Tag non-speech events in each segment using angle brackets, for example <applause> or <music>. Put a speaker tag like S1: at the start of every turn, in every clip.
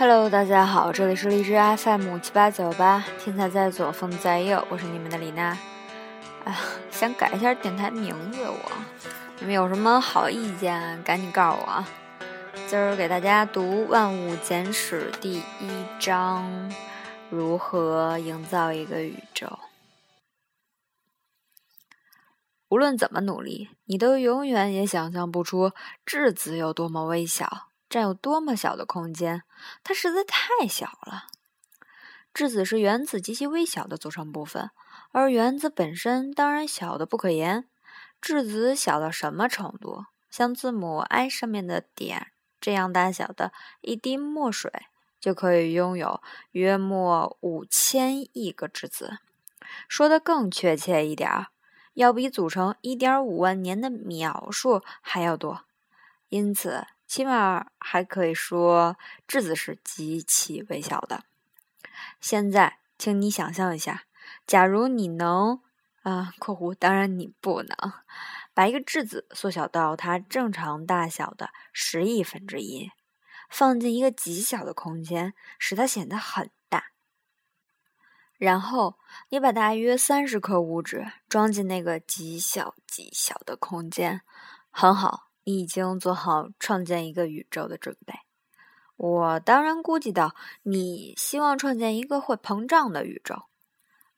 S1: Hello，大家好，这里是荔枝 FM 七八九八，天才在左，风在右，我是你们的李娜。啊，想改一下电台名字，我你们有什么好意见，赶紧告诉我！今儿给大家读《万物简史》第一章：如何营造一个宇宙。无论怎么努力，你都永远也想象不出质子有多么微小。占有多么小的空间，它实在太小了。质子是原子极其微小的组成部分，而原子本身当然小的不可言。质子小到什么程度？像字母 I 上面的点这样大小的一滴墨水，就可以拥有约莫五千亿个质子。说的更确切一点儿，要比组成一点五万年的秒数还要多。因此。起码还可以说，质子是极其微小的。现在，请你想象一下，假如你能，啊（括弧）当然你不能，把一个质子缩小到它正常大小的十亿分之一，放进一个极小的空间，使它显得很大。然后，你把大约三十克物质装进那个极小极小的空间，很好。你已经做好创建一个宇宙的准备。我当然估计到你希望创建一个会膨胀的宇宙。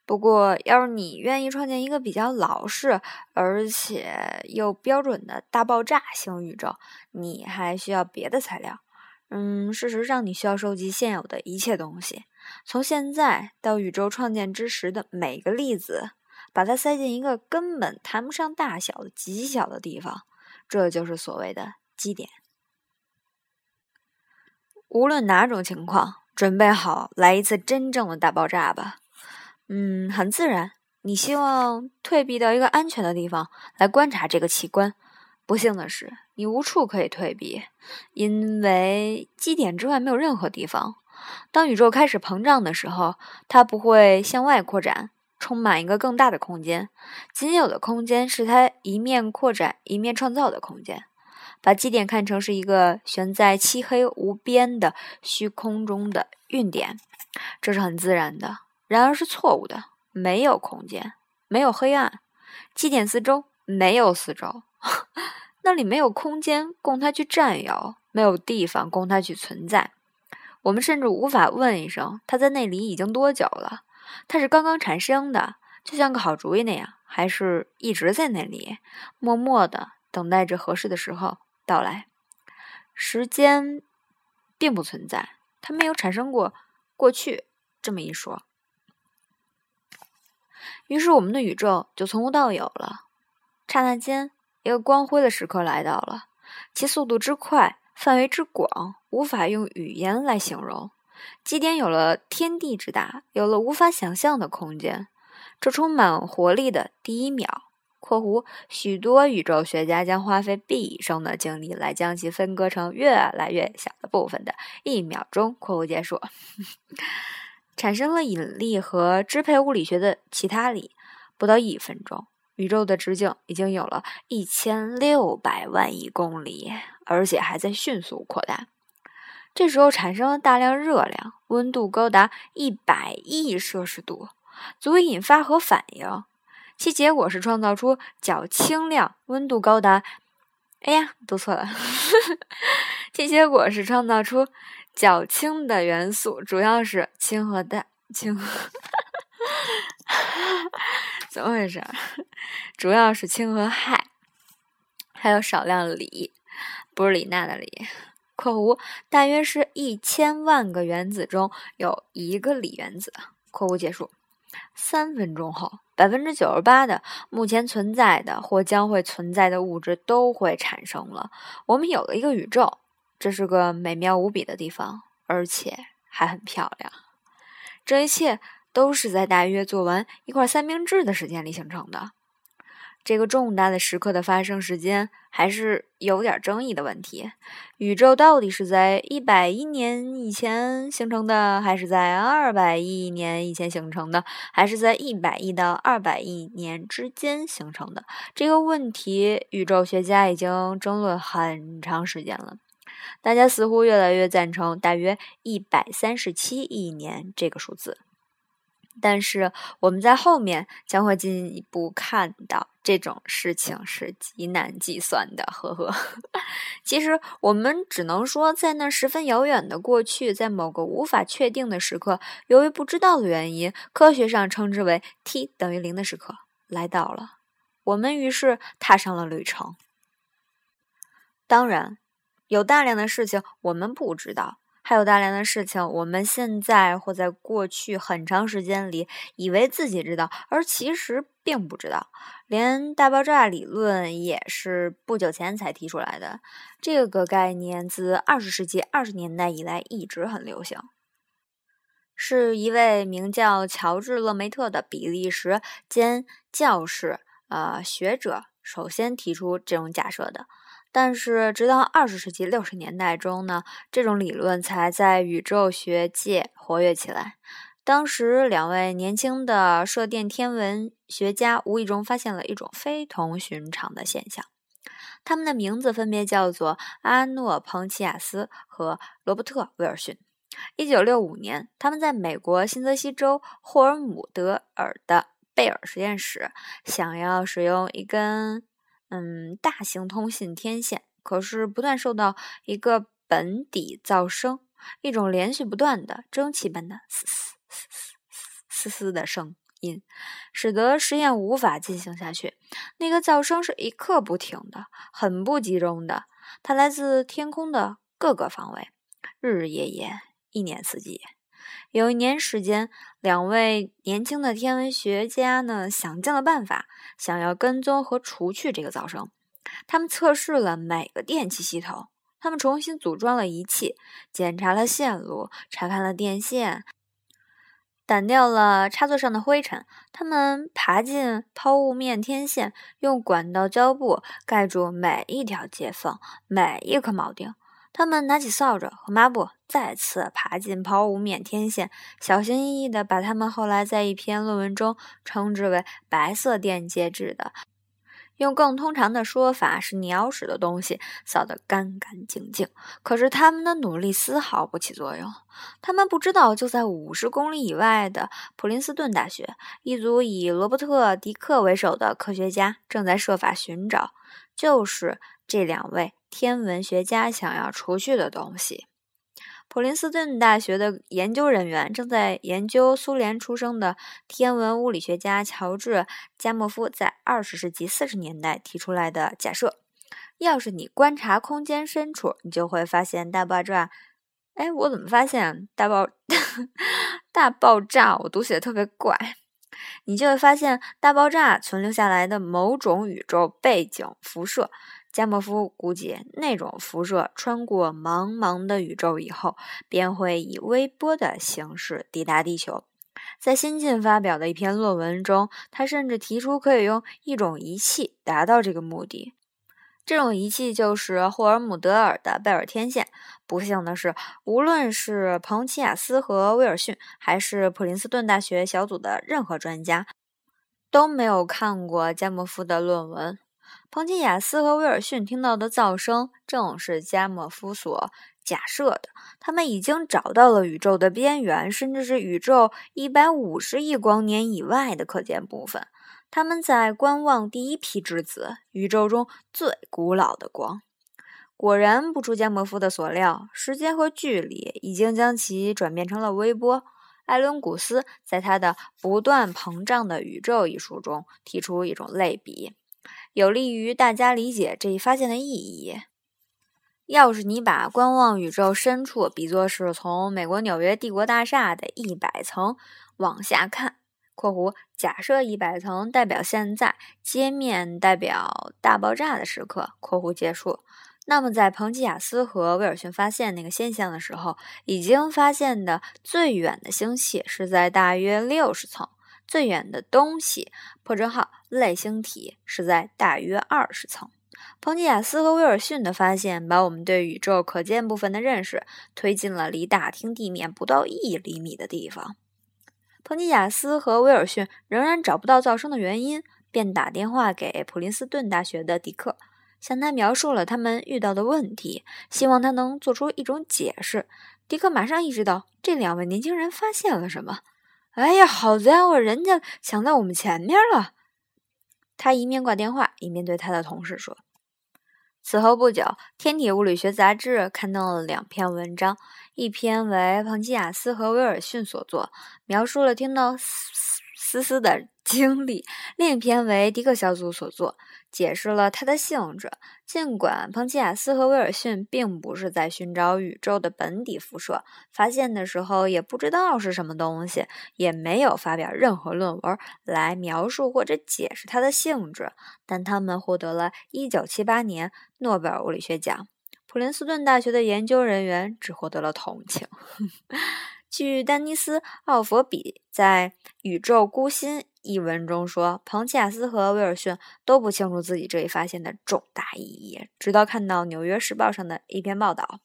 S1: 不过，要是你愿意创建一个比较老式而且又标准的大爆炸型宇宙，你还需要别的材料。嗯，事实上，你需要收集现有的一切东西，从现在到宇宙创建之时的每个粒子，把它塞进一个根本谈不上大小的极小的地方。这就是所谓的基点。无论哪种情况，准备好来一次真正的大爆炸吧。嗯，很自然，你希望退避到一个安全的地方来观察这个奇观。不幸的是，你无处可以退避，因为基点之外没有任何地方。当宇宙开始膨胀的时候，它不会向外扩展。充满一个更大的空间，仅有的空间是它一面扩展一面创造的空间。把基点看成是一个悬在漆黑无边的虚空中的运点，这是很自然的，然而是错误的。没有空间，没有黑暗，基点四周没有四周，<laughs> 那里没有空间供它去占有，没有地方供它去存在。我们甚至无法问一声，它在那里已经多久了。它是刚刚产生的，就像个好主意那样，还是一直在那里，默默的等待着合适的时候到来。时间并不存在，它没有产生过过去这么一说。于是我们的宇宙就从无到有了。刹那间，一个光辉的时刻来到了，其速度之快，范围之广，无法用语言来形容。基点有了天地之大，有了无法想象的空间。这充满活力的第一秒（括弧许多宇宙学家将花费毕生的精力来将其分割成越来越小的部分的一秒钟）（括弧结束） <laughs> 产生了引力和支配物理学的其他力。不到一分钟，宇宙的直径已经有了一千六百万亿公里，而且还在迅速扩大。这时候产生了大量热量，温度高达一百亿摄氏度，足以引发核反应。其结果是创造出较轻量、温度高达……哎呀，读错了。<laughs> 其结果是创造出较轻的元素，主要是氢和氮。氢，<laughs> 怎么回事？主要是氢和氦，还有少量锂，不是李娜的锂。括弧大约是一千万个原子中有一个锂原子。括弧结束。三分钟后，百分之九十八的目前存在的或将会存在的物质都会产生了。我们有了一个宇宙，这是个美妙无比的地方，而且还很漂亮。这一切都是在大约做完一块三明治的时间里形成的。这个重大的时刻的发生时间还是有点争议的问题。宇宙到底是在一百亿年以前形成的，还是在二百亿年以前形成的，还是在一百亿到二百亿年之间形成的？这个问题，宇宙学家已经争论很长时间了。大家似乎越来越赞成大约一百三十七亿年这个数字。但是我们在后面将会进一步看到，这种事情是极难计算的。呵呵，<laughs> 其实我们只能说，在那十分遥远的过去，在某个无法确定的时刻，由于不知道的原因，科学上称之为 t 等于零的时刻来到了。我们于是踏上了旅程。当然，有大量的事情我们不知道。还有大量的事情，我们现在或在过去很长时间里以为自己知道，而其实并不知道。连大爆炸理论也是不久前才提出来的。这个概念自二十世纪二十年代以来一直很流行，是一位名叫乔治·勒梅特的比利时兼教士呃学者首先提出这种假设的。但是，直到二十世纪六十年代中呢，这种理论才在宇宙学界活跃起来。当时，两位年轻的射电天文学家无意中发现了一种非同寻常的现象。他们的名字分别叫做阿诺·彭齐亚斯和罗伯特·威尔逊。一九六五年，他们在美国新泽西州霍尔姆德尔的贝尔实验室，想要使用一根。嗯，大型通信天线可是不断受到一个本底噪声，一种连续不断的蒸汽般的嘶嘶嘶嘶嘶嘶的声音，使得实验无法进行下去。那个噪声是一刻不停的，很不集中的，它来自天空的各个方位，日日夜夜，一年四季。有一年时间，两位年轻的天文学家呢，想尽了办法，想要跟踪和除去这个噪声。他们测试了每个电气系统，他们重新组装了仪器，检查了线路，查看了电线，掸掉了插座上的灰尘。他们爬进抛物面天线，用管道胶布盖住每一条接缝，每一颗铆钉。他们拿起扫帚和抹布，再次爬进抛物面天线，小心翼翼地把他们后来在一篇论文中称之为“白色电介质”的，用更通常的说法是鸟屎的东西扫得干干净净。可是他们的努力丝毫不起作用。他们不知道，就在五十公里以外的普林斯顿大学，一组以罗伯特·迪克为首的科学家正在设法寻找，就是这两位。天文学家想要除去的东西。普林斯顿大学的研究人员正在研究苏联出生的天文物理学家乔治·加莫夫在二十世纪四十年代提出来的假设：要是你观察空间深处，你就会发现大爆炸。哎，我怎么发现大爆 <laughs> 大爆炸？我读写的特别怪。你就会发现大爆炸存留下来的某种宇宙背景辐射。加莫夫估计，那种辐射穿过茫茫的宇宙以后，便会以微波的形式抵达地球。在新近发表的一篇论文中，他甚至提出可以用一种仪器达到这个目的。这种仪器就是霍尔姆德尔的贝尔天线。不幸的是，无论是彭齐亚斯和威尔逊，还是普林斯顿大学小组的任何专家，都没有看过加莫夫的论文。彭吉亚斯和威尔逊听到的噪声正是加莫夫所假设的。他们已经找到了宇宙的边缘，甚至是宇宙一百五十亿光年以外的可见部分。他们在观望第一批质子，宇宙中最古老的光。果然不出加莫夫的所料，时间和距离已经将其转变成了微波。艾伦古斯在他的《不断膨胀的宇宙》一书中提出一种类比。有利于大家理解这一发现的意义。要是你把观望宇宙深处比作是从美国纽约帝国大厦的一百层往下看（括弧假设一百层代表现在，街面代表大爆炸的时刻）（括弧结束），那么在彭吉亚斯和威尔逊发现那个现象的时候，已经发现的最远的星系是在大约六十层。最远的东西破折号类星体是在大约二十层。彭吉亚斯和威尔逊的发现把我们对宇宙可见部分的认识推进了离大厅地面不到一厘米的地方。彭吉亚斯和威尔逊仍然找不到噪声的原因，便打电话给普林斯顿大学的迪克，向他描述了他们遇到的问题，希望他能做出一种解释。迪克马上意识到这两位年轻人发现了什么。哎呀，好家伙，人家抢在我们前面了！他一面挂电话，一面对他的同事说。此后不久，《天体物理学杂志》刊登了两篇文章，一篇为彭基亚斯和威尔逊所作，描述了听到嘶嘶嘶的经历；另一篇为迪克小组所作。解释了它的性质。尽管彭齐亚斯和威尔逊并不是在寻找宇宙的本体辐射，发现的时候也不知道是什么东西，也没有发表任何论文来描述或者解释它的性质，但他们获得了1978年诺贝尔物理学奖。普林斯顿大学的研究人员只获得了同情。据丹尼斯·奥佛比在《宇宙孤星》一文中说，彭齐亚斯和威尔逊都不清楚自己这一发现的重大意义，直到看到《纽约时报》上的一篇报道。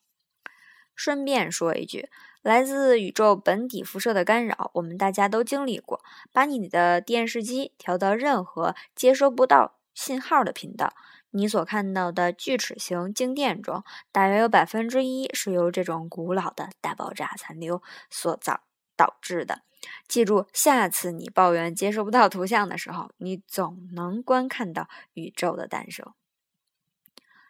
S1: 顺便说一句，来自宇宙本体辐射的干扰，我们大家都经历过。把你的电视机调到任何接收不到信号的频道。你所看到的锯齿形静电中，大约有百分之一是由这种古老的大爆炸残留所造导致的。记住，下次你抱怨接收不到图像的时候，你总能观看到宇宙的诞生。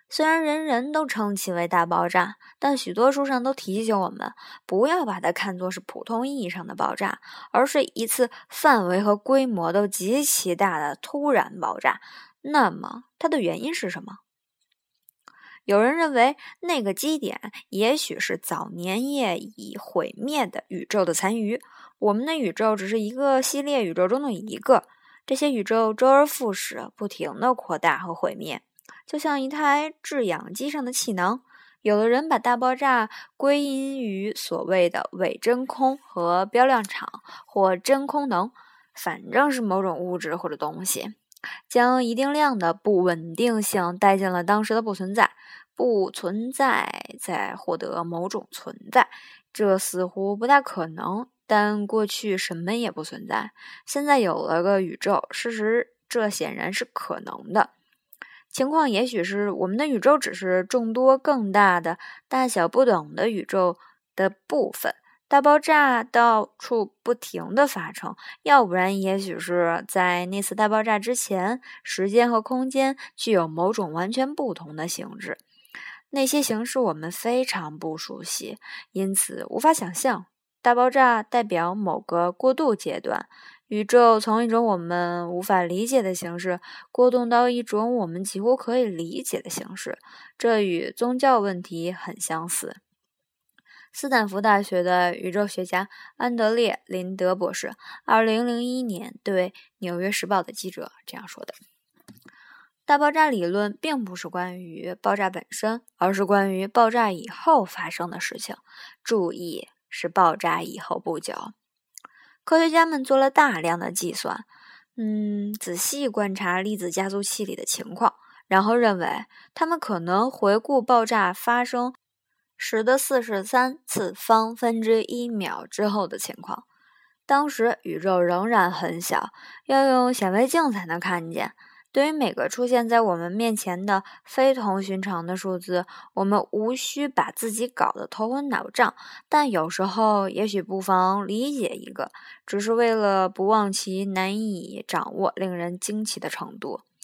S1: 虽然人人都称其为大爆炸，但许多书上都提醒我们，不要把它看作是普通意义上的爆炸，而是一次范围和规模都极其大的突然爆炸。那么，它的原因是什么？有人认为，那个基点也许是早年业已毁灭的宇宙的残余。我们的宇宙只是一个系列宇宙中的一个，这些宇宙周而复始，不停的扩大和毁灭，就像一台制氧机上的气囊。有的人把大爆炸归因于所谓的伪真空和标量场或真空能，反正是某种物质或者东西。将一定量的不稳定性带进了当时的不存在，不存在再获得某种存在，这似乎不大可能。但过去什么也不存在，现在有了个宇宙，事实这显然是可能的。情况也许是我们的宇宙只是众多更大的、大小不等的宇宙的部分。大爆炸到处不停的发生，要不然，也许是在那次大爆炸之前，时间和空间具有某种完全不同的形式。那些形式我们非常不熟悉，因此无法想象。大爆炸代表某个过渡阶段，宇宙从一种我们无法理解的形式过渡到一种我们几乎可以理解的形式。这与宗教问题很相似。斯坦福大学的宇宙学家安德烈·林德博士，二零零一年对《纽约时报》的记者这样说的：“大爆炸理论并不是关于爆炸本身，而是关于爆炸以后发生的事情。注意，是爆炸以后不久。科学家们做了大量的计算，嗯，仔细观察粒子加速器里的情况，然后认为他们可能回顾爆炸发生。”十的四十三次方分之一秒之后的情况，当时宇宙仍然很小，要用显微镜才能看见。对于每个出现在我们面前的非同寻常的数字，我们无需把自己搞得头昏脑胀，但有时候也许不妨理解一个，只是为了不忘其难以掌握、令人惊奇的程度。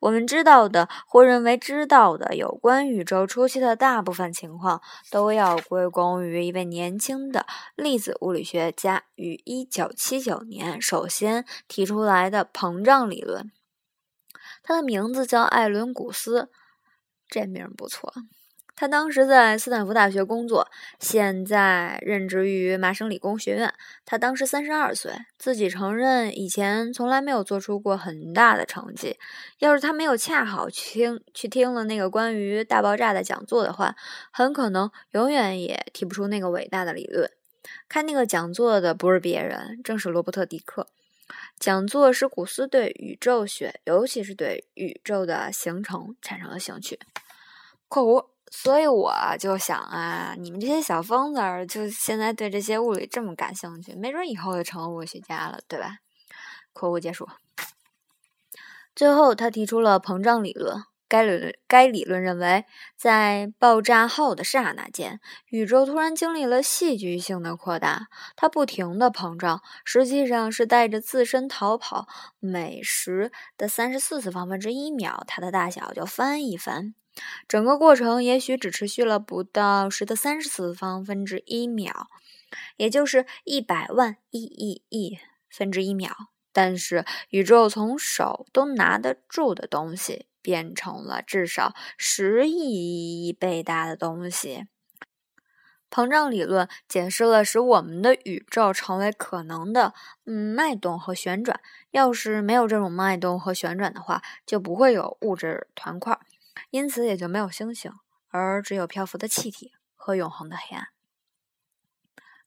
S1: 我们知道的或认为知道的有关宇宙初期的大部分情况，都要归功于一位年轻的粒子物理学家于1979年首先提出来的膨胀理论。他的名字叫艾伦·古斯，这名不错。他当时在斯坦福大学工作，现在任职于麻省理工学院。他当时三十二岁，自己承认以前从来没有做出过很大的成绩。要是他没有恰好去听去听了那个关于大爆炸的讲座的话，很可能永远也提不出那个伟大的理论。开那个讲座的不是别人，正是罗伯特·迪克。讲座使古斯对宇宙学，尤其是对宇宙的形成产生了兴趣。（括弧）所以我就想啊，你们这些小疯子，就现在对这些物理这么感兴趣，没准以后就成了物理学家了，对吧？（括弧结束）最后，他提出了膨胀理论。该理论该理论认为，在爆炸后的刹那间，宇宙突然经历了戏剧性的扩大。它不停地膨胀，实际上是带着自身逃跑。每时的三十四次方分之一秒，它的大小就翻一番。整个过程也许只持续了不到十的三十次方分之一秒，也就是一百万亿亿亿分之一秒。但是，宇宙从手都拿得住的东西。变成了至少十亿亿亿倍大的东西。膨胀理论解释了使我们的宇宙成为可能的嗯脉动和旋转。要是没有这种脉动和旋转的话，就不会有物质团块，因此也就没有星星，而只有漂浮的气体和永恒的黑暗。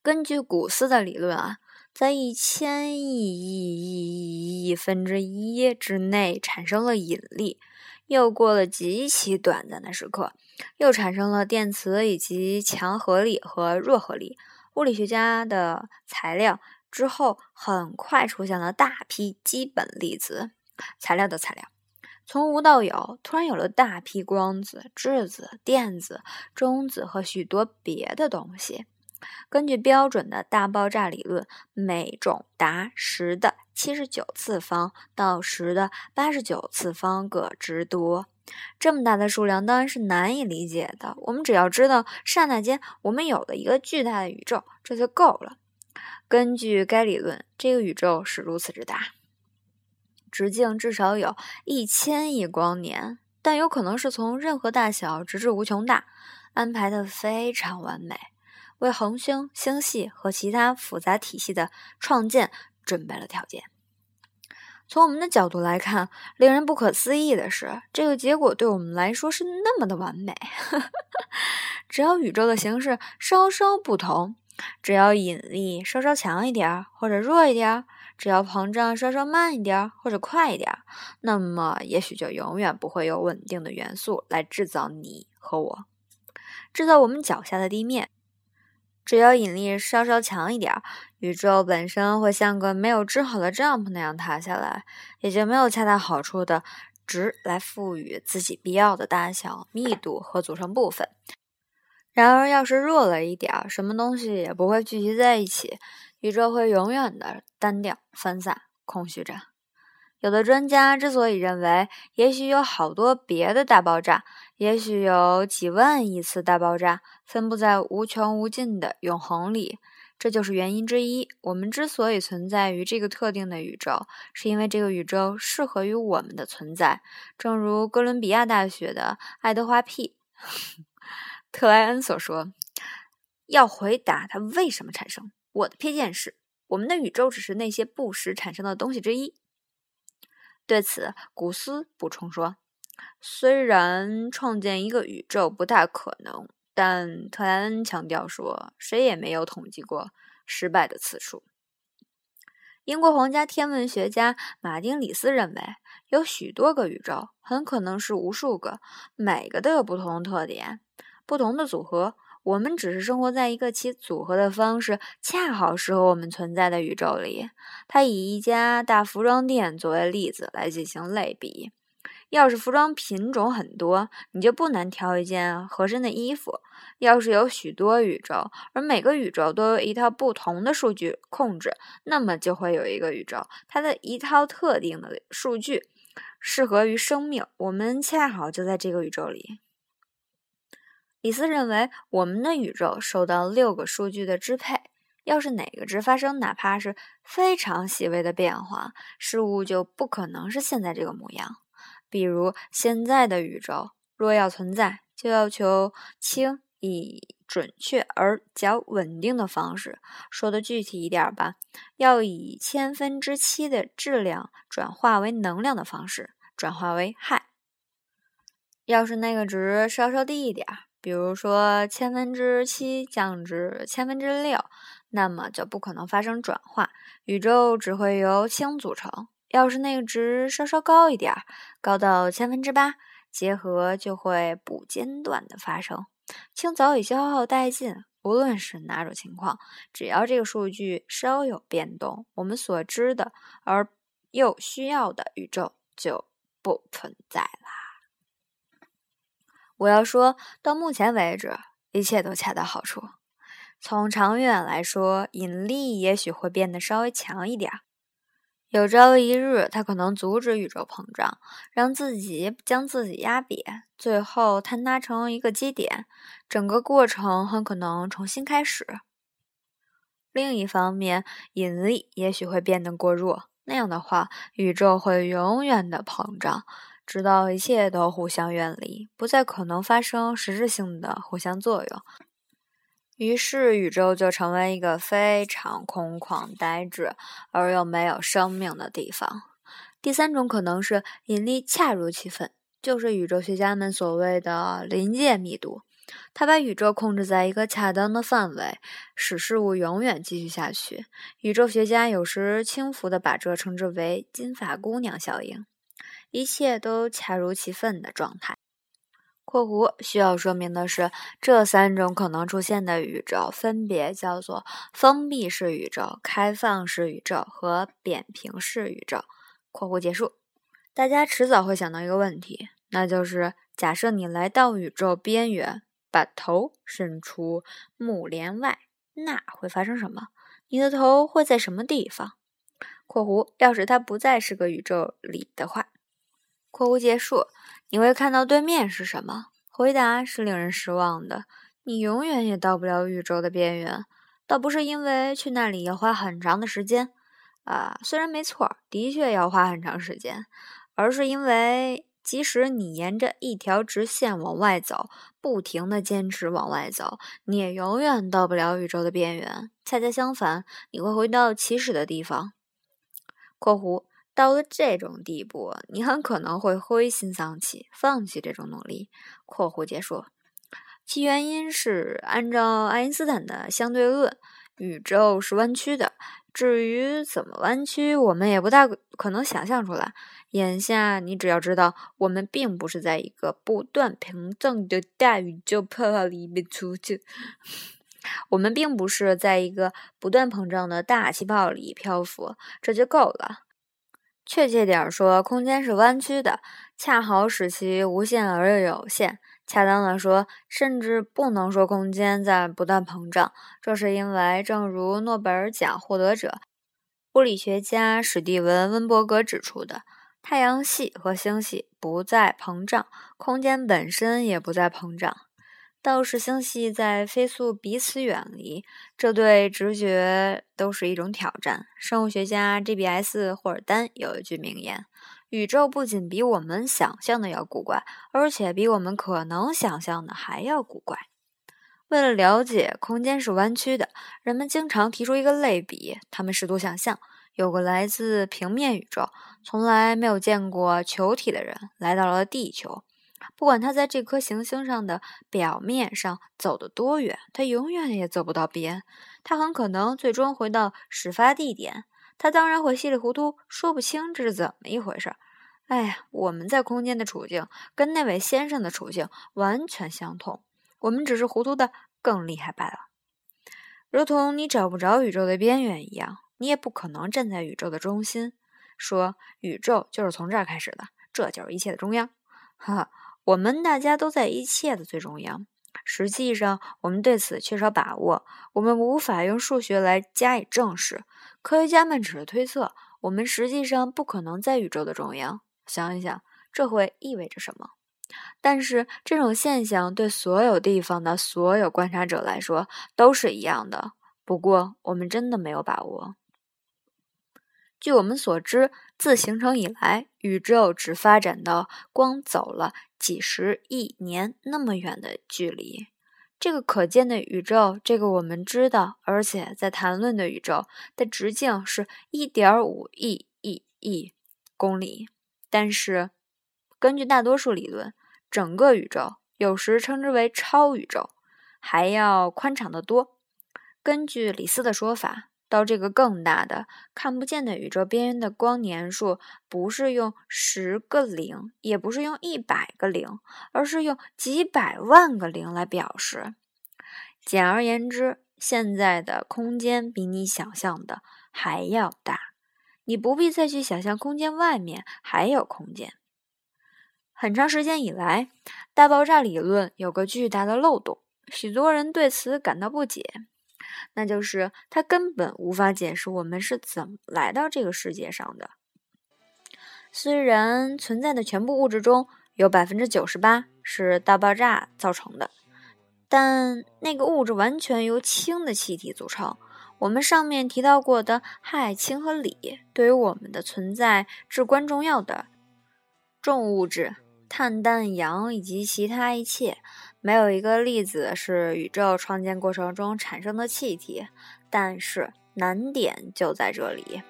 S1: 根据古斯的理论啊，在一千亿亿亿亿亿分之一之内产生了引力。又过了极其短暂的时刻，又产生了电磁以及强合力和弱合力。物理学家的材料之后，很快出现了大批基本粒子材料的材料，从无到有，突然有了大批光子、质子、电子、中子和许多别的东西。根据标准的大爆炸理论，每种达十的七十九次方到十的八十九次方个之多。这么大的数量当然是难以理解的。我们只要知道刹那间我们有了一个巨大的宇宙，这就够了。根据该理论，这个宇宙是如此之大，直径至少有一千亿光年，但有可能是从任何大小直至无穷大，安排的非常完美。为恒星、星系和其他复杂体系的创建准备了条件。从我们的角度来看，令人不可思议的是，这个结果对我们来说是那么的完美。<laughs> 只要宇宙的形式稍稍不同，只要引力稍稍强一点或者弱一点，只要膨胀稍稍慢一点或者快一点，那么也许就永远不会有稳定的元素来制造你和我，制造我们脚下的地面。只要引力稍稍强一点儿，宇宙本身会像个没有织好的帐篷那样塌下来，也就没有恰到好处的值来赋予自己必要的大小、密度和组成部分。然而，要是弱了一点儿，什么东西也不会聚集在一起，宇宙会永远的单调、分散、空虚着。有的专家之所以认为，也许有好多别的大爆炸，也许有几万亿次大爆炸，分布在无穷无尽的永恒里，这就是原因之一。我们之所以存在于这个特定的宇宙，是因为这个宇宙适合于我们的存在。正如哥伦比亚大学的爱德华 ·P. <laughs> 特莱恩所说：“要回答它为什么产生，我的偏见是，我们的宇宙只是那些不时产生的东西之一。”对此，古斯补充说：“虽然创建一个宇宙不大可能，但特莱恩强调说，谁也没有统计过失败的次数。”英国皇家天文学家马丁·里斯认为，有许多个宇宙，很可能是无数个，每个都有不同的特点，不同的组合。我们只是生活在一个其组合的方式恰好适合我们存在的宇宙里。他以一家大服装店作为例子来进行类比。要是服装品种很多，你就不难挑一件合身的衣服。要是有许多宇宙，而每个宇宙都有一套不同的数据控制，那么就会有一个宇宙，它的一套特定的数据适合于生命。我们恰好就在这个宇宙里。李斯认为，我们的宇宙受到六个数据的支配。要是哪个值发生哪怕是非常细微的变化，事物就不可能是现在这个模样。比如，现在的宇宙若要存在，就要求氢以准确而较稳定的方式，说的具体一点吧，要以千分之七的质量转化为能量的方式转化为氦。要是那个值稍稍低一点儿。比如说，千分之七降至千分之六，那么就不可能发生转化，宇宙只会由氢组成。要是那个值稍稍高一点，高到千分之八，结合就会不间断的发生。氢早已消耗殆尽，无论是哪种情况，只要这个数据稍有变动，我们所知的而又需要的宇宙就不存在啦。我要说到目前为止，一切都恰到好处。从长远来说，引力也许会变得稍微强一点。有朝一日，它可能阻止宇宙膨胀，让自己将自己压扁，最后坍塌成一个基点。整个过程很可能重新开始。另一方面，引力也许会变得过弱，那样的话，宇宙会永远的膨胀，直到一切都互相远离，不再可能发生实质性的互相作用。于是，宇宙就成为一个非常空旷、呆滞而又没有生命的地方。第三种可能是引力恰如其分，就是宇宙学家们所谓的临界密度，它把宇宙控制在一个恰当的范围，使事物永远继续下去。宇宙学家有时轻浮地把这称之为“金发姑娘效应”，一切都恰如其分的状态。括弧需要说明的是，这三种可能出现的宇宙分别叫做封闭式宇宙、开放式宇宙和扁平式宇宙。括弧结束。大家迟早会想到一个问题，那就是假设你来到宇宙边缘，把头伸出幕帘外，那会发生什么？你的头会在什么地方？括弧要是它不再是个宇宙里的话。括弧结束。你会看到对面是什么？回答是令人失望的。你永远也到不了宇宙的边缘，倒不是因为去那里要花很长的时间，啊，虽然没错，的确要花很长时间，而是因为即使你沿着一条直线往外走，不停的坚持往外走，你也永远到不了宇宙的边缘。恰恰相反，你会回到起始的地方。（括弧）到了这种地步，你很可能会灰心丧气，放弃这种努力。（括弧结束）其原因是，按照爱因斯坦的相对论，宇宙是弯曲的。至于怎么弯曲，我们也不大可能想象出来。眼下，你只要知道，我们并不是在一个不断膨胀的大宇宙泡泡里面出去，<laughs> 我们并不是在一个不断膨胀的大气泡里漂浮，这就够了。确切点说，空间是弯曲的，恰好使其无限而又有限。恰当的说，甚至不能说空间在不断膨胀。这是因为，正如诺贝尔奖获得者、物理学家史蒂文·温伯格指出的，太阳系和星系不再膨胀，空间本身也不再膨胀。倒是星系在飞速彼此远离，这对直觉都是一种挑战。生物学家 G.B.S. 霍尔丹有一句名言：“宇宙不仅比我们想象的要古怪，而且比我们可能想象的还要古怪。”为了了解空间是弯曲的，人们经常提出一个类比：他们试图想象，有个来自平面宇宙、从来没有见过球体的人来到了地球。不管他在这颗行星上的表面上走得多远，他永远也走不到边。他很可能最终回到始发地点。他当然会稀里糊涂，说不清这是怎么一回事。哎呀，我们在空间的处境跟那位先生的处境完全相同，我们只是糊涂的更厉害罢了。如同你找不着宇宙的边缘一样，你也不可能站在宇宙的中心，说宇宙就是从这儿开始的，这就是一切的中央。哈哈。我们大家都在一切的最中央。实际上，我们对此缺少把握，我们无法用数学来加以证实。科学家们只是推测，我们实际上不可能在宇宙的中央。想一想，这会意味着什么？但是，这种现象对所有地方的所有观察者来说都是一样的。不过，我们真的没有把握。据我们所知，自形成以来，宇宙只发展到光走了几十亿年那么远的距离。这个可见的宇宙，这个我们知道，而且在谈论的宇宙的直径是1.5亿亿亿公里。但是，根据大多数理论，整个宇宙有时称之为超宇宙，还要宽敞得多。根据李斯的说法，到这个更大的看不见的宇宙边缘的光年数，不是用十个零，也不是用一百个零，而是用几百万个零来表示。简而言之，现在的空间比你想象的还要大，你不必再去想象空间外面还有空间。很长时间以来，大爆炸理论有个巨大的漏洞，许多人对此感到不解，那就是它根本无法解释我们是怎么来到这个世界上的。虽然存在的全部物质中有百分之九十八是大爆炸造成的，但那个物质完全由氢的气体组成。我们上面提到过的氦、氢和锂，对于我们的存在至关重要的重物质。碳、氮、氧以及其他一切，没有一个粒子是宇宙创建过程中产生的气体。但是难点就在这里：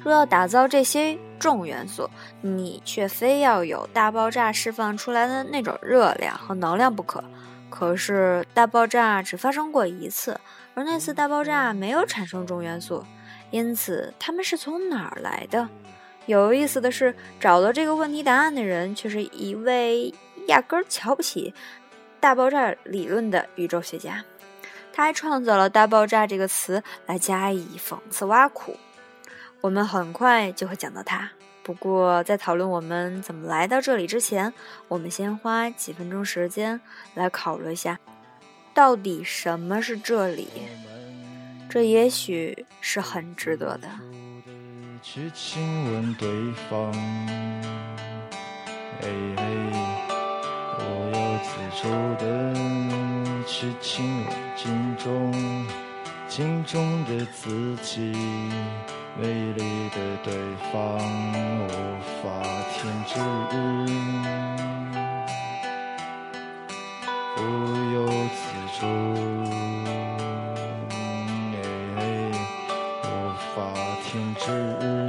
S1: 若要打造这些重元素，你却非要有大爆炸释放出来的那种热量和能量不可。可是大爆炸只发生过一次，而那次大爆炸没有产生重元素，因此它们是从哪儿来的？有意思的是，找到这个问题答案的人却是一位压根儿瞧不起大爆炸理论的宇宙学家。他还创造了“大爆炸”这个词来加以讽刺挖苦。我们很快就会讲到他。不过，在讨论我们怎么来到这里之前，我们先花几分钟时间来考虑一下，到底什么是这里？这也许是很值得的。去亲吻对方，嘿嘿，我要自主的去亲吻镜中镜中的自己，美丽的对方，无法停止，不由自主，停